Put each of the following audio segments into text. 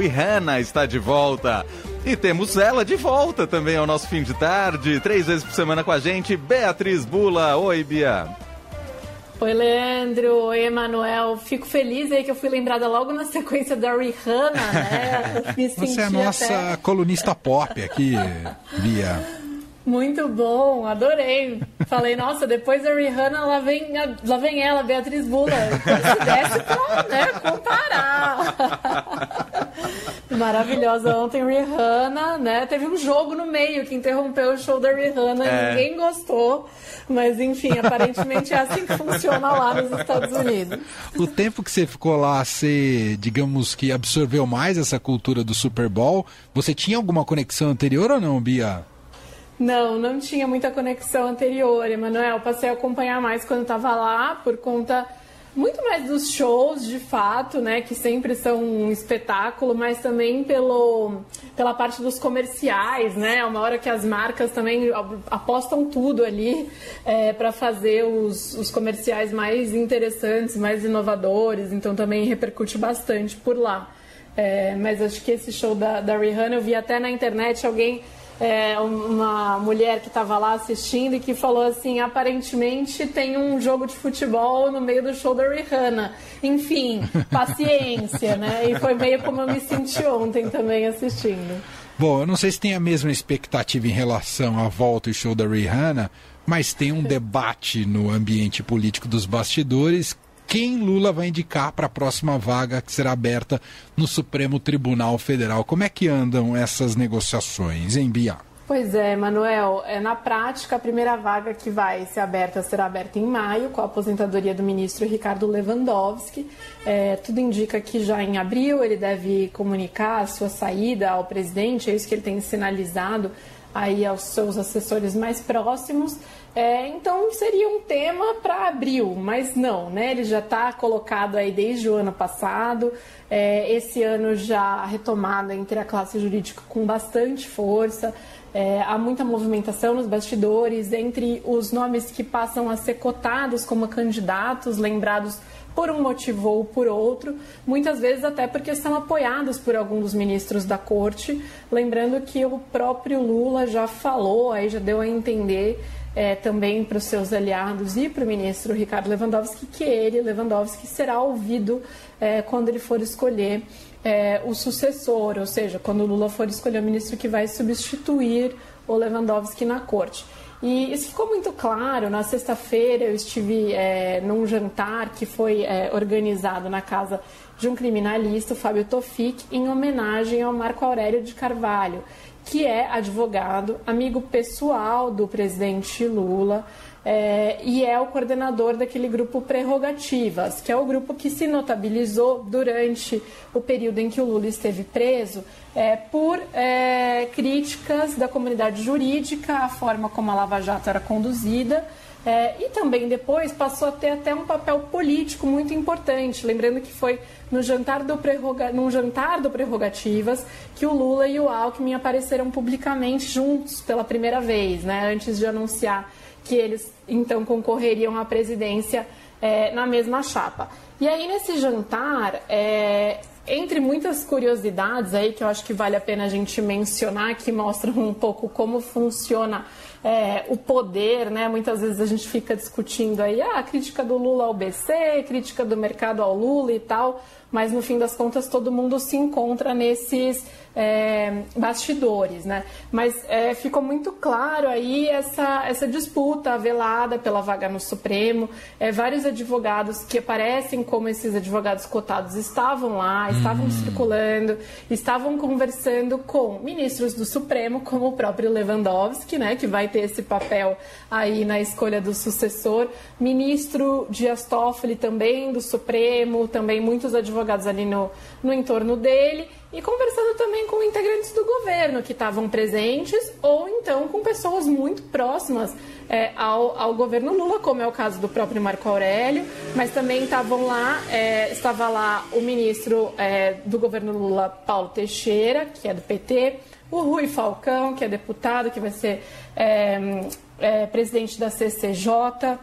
Rihanna está de volta. E temos ela de volta também ao nosso fim de tarde, três vezes por semana com a gente, Beatriz Bula. Oi, Bia. Oi, Leandro. Oi, Emanuel. Fico feliz aí que eu fui lembrada logo na sequência da Rihanna, né? Você é a nossa até... colunista pop aqui, Bia. Muito bom, adorei. Falei, nossa, depois da Rihanna, lá vem, lá vem ela, Beatriz Bula. Se desse pra né, comparar. Maravilhosa ontem, Rihanna, né? Teve um jogo no meio que interrompeu o show da Rihanna, é. ninguém gostou. Mas enfim, aparentemente é assim que funciona lá nos Estados Unidos. O tempo que você ficou lá, você, digamos que absorveu mais essa cultura do Super Bowl, você tinha alguma conexão anterior ou não, Bia? Não, não tinha muita conexão anterior, Emanuel. Passei a acompanhar mais quando estava lá, por conta muito mais dos shows, de fato, né, que sempre são um espetáculo, mas também pelo, pela parte dos comerciais, né, é uma hora que as marcas também apostam tudo ali é, para fazer os, os comerciais mais interessantes, mais inovadores, então também repercute bastante por lá. É, mas acho que esse show da, da Rihanna, eu vi até na internet alguém é, uma mulher que estava lá assistindo e que falou assim: aparentemente tem um jogo de futebol no meio do show da Rihanna. Enfim, paciência, né? E foi meio como eu me senti ontem também assistindo. Bom, eu não sei se tem a mesma expectativa em relação à volta e show da Rihanna, mas tem um debate no ambiente político dos bastidores quem Lula vai indicar para a próxima vaga que será aberta no Supremo Tribunal Federal. Como é que andam essas negociações, em Bia? Pois é, Manuel. É, na prática, a primeira vaga que vai ser aberta será aberta em maio, com a aposentadoria do ministro Ricardo Lewandowski. É, tudo indica que já em abril ele deve comunicar a sua saída ao presidente, é isso que ele tem sinalizado aí aos seus assessores mais próximos. É, então seria um tema para abril, mas não, né? Ele já está colocado aí desde o ano passado. É, esse ano já retomada entre a classe jurídica com bastante força. É, há muita movimentação nos bastidores entre os nomes que passam a ser cotados como candidatos, lembrados por um motivo ou por outro, muitas vezes até porque são apoiados por algum dos ministros da corte. Lembrando que o próprio Lula já falou, aí já deu a entender é, também para os seus aliados e para o ministro Ricardo Lewandowski que ele, Lewandowski, será ouvido é, quando ele for escolher é, o sucessor, ou seja, quando Lula for escolher o ministro que vai substituir o Lewandowski na corte. E isso ficou muito claro. Na sexta-feira eu estive é, num jantar que foi é, organizado na casa de um criminalista, o Fábio Tofik, em homenagem ao Marco Aurélio de Carvalho que é advogado, amigo pessoal do presidente Lula. É, e é o coordenador daquele grupo Prerrogativas, que é o grupo que se notabilizou durante o período em que o Lula esteve preso é, por é, críticas da comunidade jurídica, a forma como a Lava Jato era conduzida é, e também depois passou a ter até um papel político muito importante. Lembrando que foi no jantar do prerroga... num jantar do Prerrogativas que o Lula e o Alckmin apareceram publicamente juntos pela primeira vez, né, antes de anunciar que eles então concorreriam à presidência é, na mesma chapa. E aí nesse jantar, é, entre muitas curiosidades aí que eu acho que vale a pena a gente mencionar, que mostram um pouco como funciona é, o poder, né? Muitas vezes a gente fica discutindo aí ah, a crítica do Lula ao BC, crítica do mercado ao Lula e tal, mas no fim das contas todo mundo se encontra nesses é, bastidores, né? Mas é, ficou muito claro aí essa, essa disputa velada pela vaga no Supremo. É, vários advogados que aparecem como esses advogados cotados estavam lá, estavam uhum. circulando, estavam conversando com ministros do Supremo, como o próprio Lewandowski, né? Que vai ter esse papel aí na escolha do sucessor. Ministro Dias Toffoli também do Supremo, também muitos advogados ali no, no entorno dele e conversando também com integrantes do governo que estavam presentes ou então com pessoas muito próximas é, ao, ao, governo Lula, como é o caso do próprio Marco Aurélio, mas também estavam lá, é, estava lá o ministro é, do governo Lula, Paulo Teixeira, que é do PT, o Rui Falcão, que é deputado, que vai ser é, é, presidente da CCJ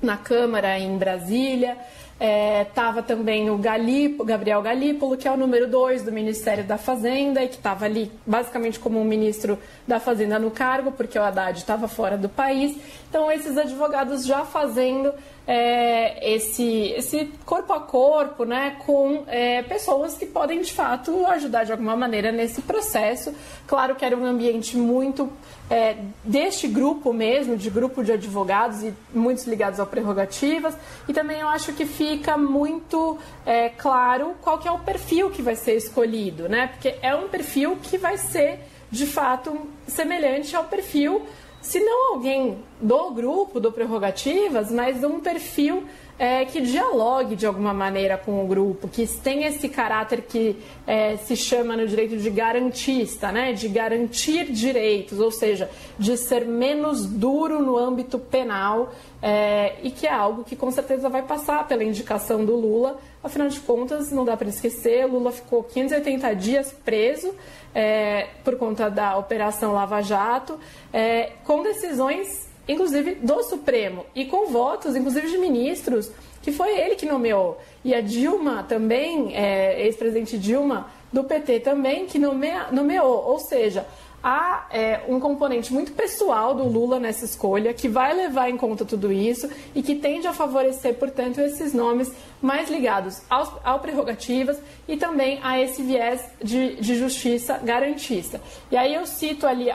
na Câmara em Brasília. Estava é, também o Galipo, Gabriel Galípolo, que é o número 2 do Ministério da Fazenda, e que estava ali basicamente como um ministro da Fazenda no cargo, porque o Haddad estava fora do país. Então, esses advogados já fazendo é, esse, esse corpo a corpo né, com é, pessoas que podem, de fato, ajudar de alguma maneira nesse processo. Claro que era um ambiente muito é, deste grupo mesmo, de grupo de advogados e muitos ligados ao prerrogativas. E também eu acho que fica muito é, claro qual que é o perfil que vai ser escolhido, né? Porque é um perfil que vai ser, de fato, semelhante ao perfil se não alguém do grupo, do Prerrogativas, mas um perfil é, que dialogue de alguma maneira com o grupo, que tenha esse caráter que é, se chama no direito de garantista, né? de garantir direitos, ou seja, de ser menos duro no âmbito penal, é, e que é algo que com certeza vai passar pela indicação do Lula. Afinal de contas, não dá para esquecer, Lula ficou 580 dias preso é, por conta da Operação Lava Jato, é, com decisões inclusive do Supremo, e com votos, inclusive de ministros, que foi ele que nomeou. E a Dilma também, é, ex-presidente Dilma, do PT também, que nomeou. Ou seja, há é, um componente muito pessoal do Lula nessa escolha, que vai levar em conta tudo isso e que tende a favorecer, portanto, esses nomes mais ligados aos, ao prerrogativas e também a esse viés de, de justiça garantista. E aí eu cito ali,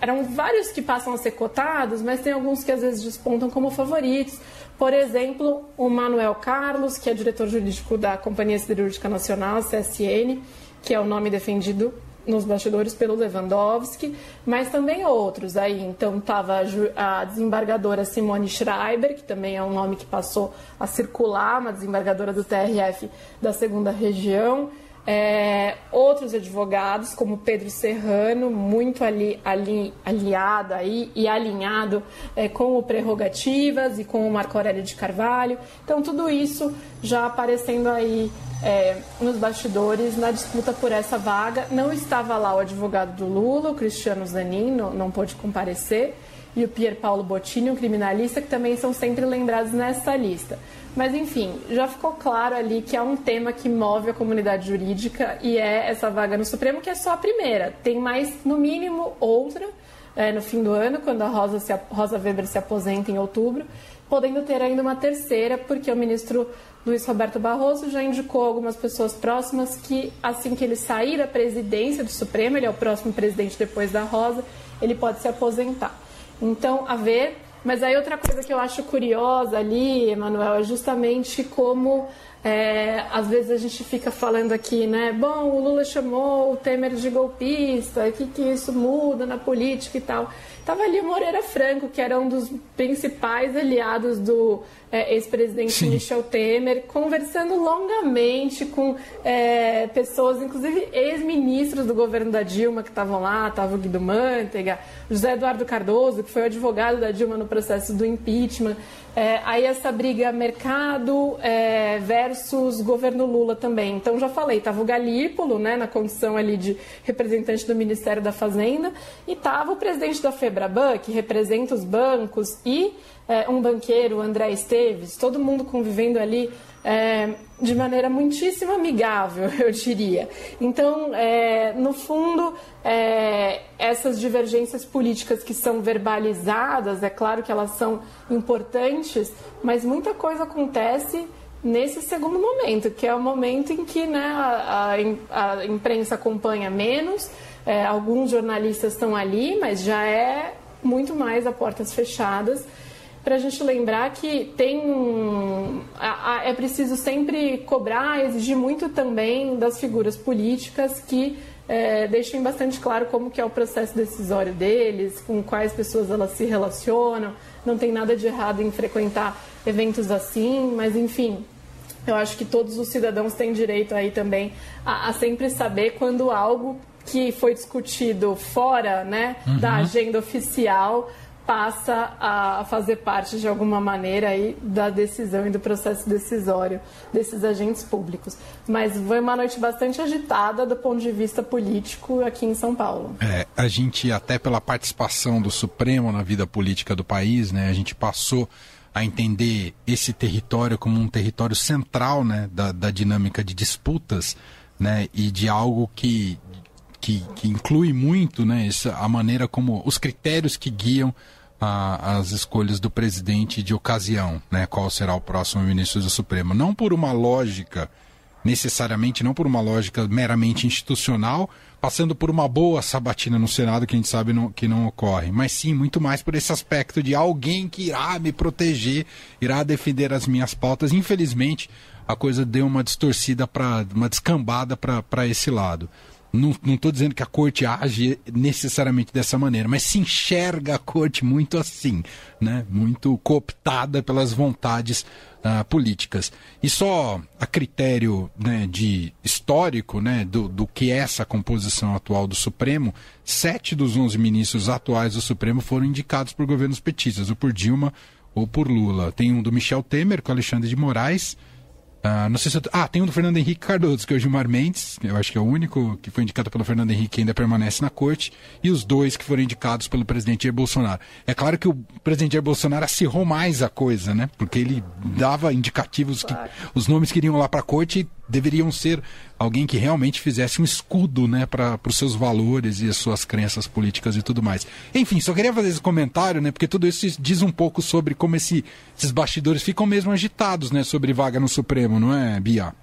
eram vários que passam a ser cotados, mas tem alguns que às vezes despontam como favoritos. Por exemplo, o Manuel Carlos, que é diretor jurídico da Companhia Siderúrgica Nacional, CSN, que é o nome defendido nos bastidores pelo Lewandowski, mas também outros aí. Então estava a desembargadora Simone Schreiber, que também é um nome que passou a circular, uma desembargadora do TRF da segunda região. É, outros advogados, como Pedro Serrano, muito ali, ali aliado aí e alinhado é, com o Prerrogativas e com o Marco Aurélio de Carvalho. Então, tudo isso já aparecendo aí é, nos bastidores na disputa por essa vaga. Não estava lá o advogado do Lula, o Cristiano Zanin, não, não pôde comparecer, e o Pier Paulo Bottini, um criminalista, que também são sempre lembrados nessa lista. Mas enfim, já ficou claro ali que é um tema que move a comunidade jurídica e é essa vaga no Supremo, que é só a primeira. Tem mais, no mínimo, outra é, no fim do ano, quando a Rosa, se, Rosa Weber se aposenta em outubro, podendo ter ainda uma terceira, porque o ministro Luiz Roberto Barroso já indicou algumas pessoas próximas que, assim que ele sair da presidência do Supremo, ele é o próximo presidente depois da Rosa, ele pode se aposentar. Então, a ver. Mas aí outra coisa que eu acho curiosa ali, Emanuel, é justamente como é, às vezes a gente fica falando aqui, né? Bom, o Lula chamou o Temer de golpista, o que, que isso muda na política e tal. Tava ali o Moreira Franco, que era um dos principais aliados do é, ex-presidente Michel Temer, conversando longamente com é, pessoas, inclusive ex-ministros do governo da Dilma que estavam lá, estava o Guido Mantega, José Eduardo Cardoso, que foi o advogado da Dilma no processo do impeachment. É, aí essa briga mercado é, versus governo Lula também. Então já falei, estava o Galípolo, né, na condição ali de representante do Ministério da Fazenda, e estava o presidente da Febraban, que representa os bancos, e é, um banqueiro, André Esteves, todo mundo convivendo ali é, de maneira muitíssimo amigável, eu diria. Então, é, no fundo, é, essas divergências políticas que são verbalizadas, é claro que elas são importantes, mas muita coisa acontece nesse segundo momento, que é o momento em que né, a, a, a imprensa acompanha menos, é, alguns jornalistas estão ali, mas já é muito mais a portas fechadas para a gente lembrar que tem um, a, a, é preciso sempre cobrar, exigir muito também das figuras políticas que é, deixem bastante claro como que é o processo decisório deles, com quais pessoas elas se relacionam. Não tem nada de errado em frequentar eventos assim, mas enfim, eu acho que todos os cidadãos têm direito aí também a, a sempre saber quando algo que foi discutido fora né, uhum. da agenda oficial passa a fazer parte de alguma maneira aí da decisão e do processo decisório desses agentes públicos. Mas foi uma noite bastante agitada do ponto de vista político aqui em São Paulo. É, a gente até pela participação do Supremo na vida política do país, né, a gente passou a entender esse território como um território central né, da, da dinâmica de disputas né, e de algo que, que, que inclui muito né, essa, a maneira como os critérios que guiam a, as escolhas do presidente de ocasião, né, qual será o próximo ministro do Supremo. Não por uma lógica, necessariamente, não por uma lógica meramente institucional, passando por uma boa sabatina no Senado que a gente sabe não, que não ocorre, mas sim muito mais por esse aspecto de alguém que irá me proteger, irá defender as minhas pautas. Infelizmente, a coisa deu uma distorcida para uma descambada para esse lado. Não estou dizendo que a corte age necessariamente dessa maneira, mas se enxerga a corte muito assim, né? muito cooptada pelas vontades uh, políticas. E só a critério né, de histórico né, do, do que é essa composição atual do Supremo, sete dos onze ministros atuais do Supremo foram indicados por governos petistas, ou por Dilma ou por Lula. Tem um do Michel Temer com Alexandre de Moraes Uh, não sei se eu... Ah, tem um do Fernando Henrique Cardoso, que é o Gilmar Mendes, eu acho que é o único que foi indicado pelo Fernando Henrique que ainda permanece na corte, e os dois que foram indicados pelo presidente Jair Bolsonaro. É claro que o presidente Jair Bolsonaro acirrou mais a coisa, né? Porque ele dava indicativos que os nomes que iriam lá para a corte deveriam ser alguém que realmente fizesse um escudo né, para os seus valores e as suas crenças políticas e tudo mais. Enfim, só queria fazer esse comentário, né, porque tudo isso diz um pouco sobre como esse, esses bastidores ficam mesmo agitados né, sobre vaga no Supremo, não é, Bia?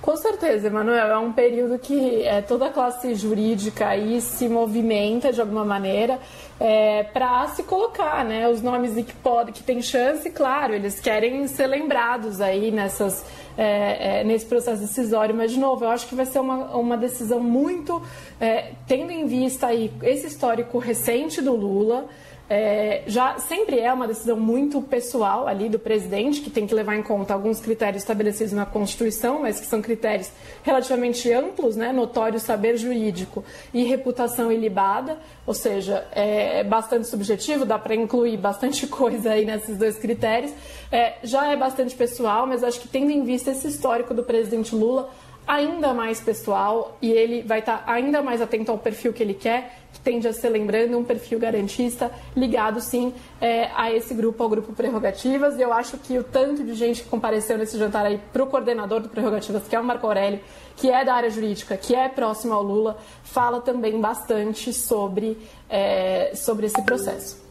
Com certeza, Emanuel. É um período que é, toda a classe jurídica aí se movimenta de alguma maneira é, para se colocar, né? Os nomes que podem, que tem chance, claro, eles querem ser lembrados aí nessas, é, é, nesse processo decisório. Mas, de novo, eu acho que vai ser uma, uma decisão muito. É, tendo em vista aí esse histórico recente do Lula. É, já sempre é uma decisão muito pessoal ali do presidente, que tem que levar em conta alguns critérios estabelecidos na Constituição, mas que são critérios relativamente amplos, né? notório saber jurídico e reputação ilibada, ou seja, é bastante subjetivo, dá para incluir bastante coisa aí nesses dois critérios. É, já é bastante pessoal, mas acho que tendo em vista esse histórico do presidente Lula, ainda mais pessoal e ele vai estar ainda mais atento ao perfil que ele quer, que tende a ser, lembrando, um perfil garantista, ligado sim é, a esse grupo, ao grupo Prerrogativas. E eu acho que o tanto de gente que compareceu nesse jantar aí para o coordenador do Prerrogativas, que é o Marco Aurélio, que é da área jurídica, que é próximo ao Lula, fala também bastante sobre, é, sobre esse processo.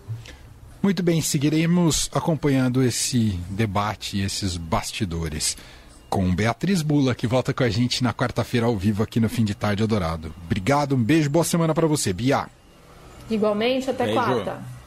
Muito bem, seguiremos acompanhando esse debate, esses bastidores com Beatriz Bula, que volta com a gente na quarta-feira ao vivo aqui no Fim de Tarde Adorado. Obrigado, um beijo, boa semana para você, Bia. Igualmente, até beijo. quarta.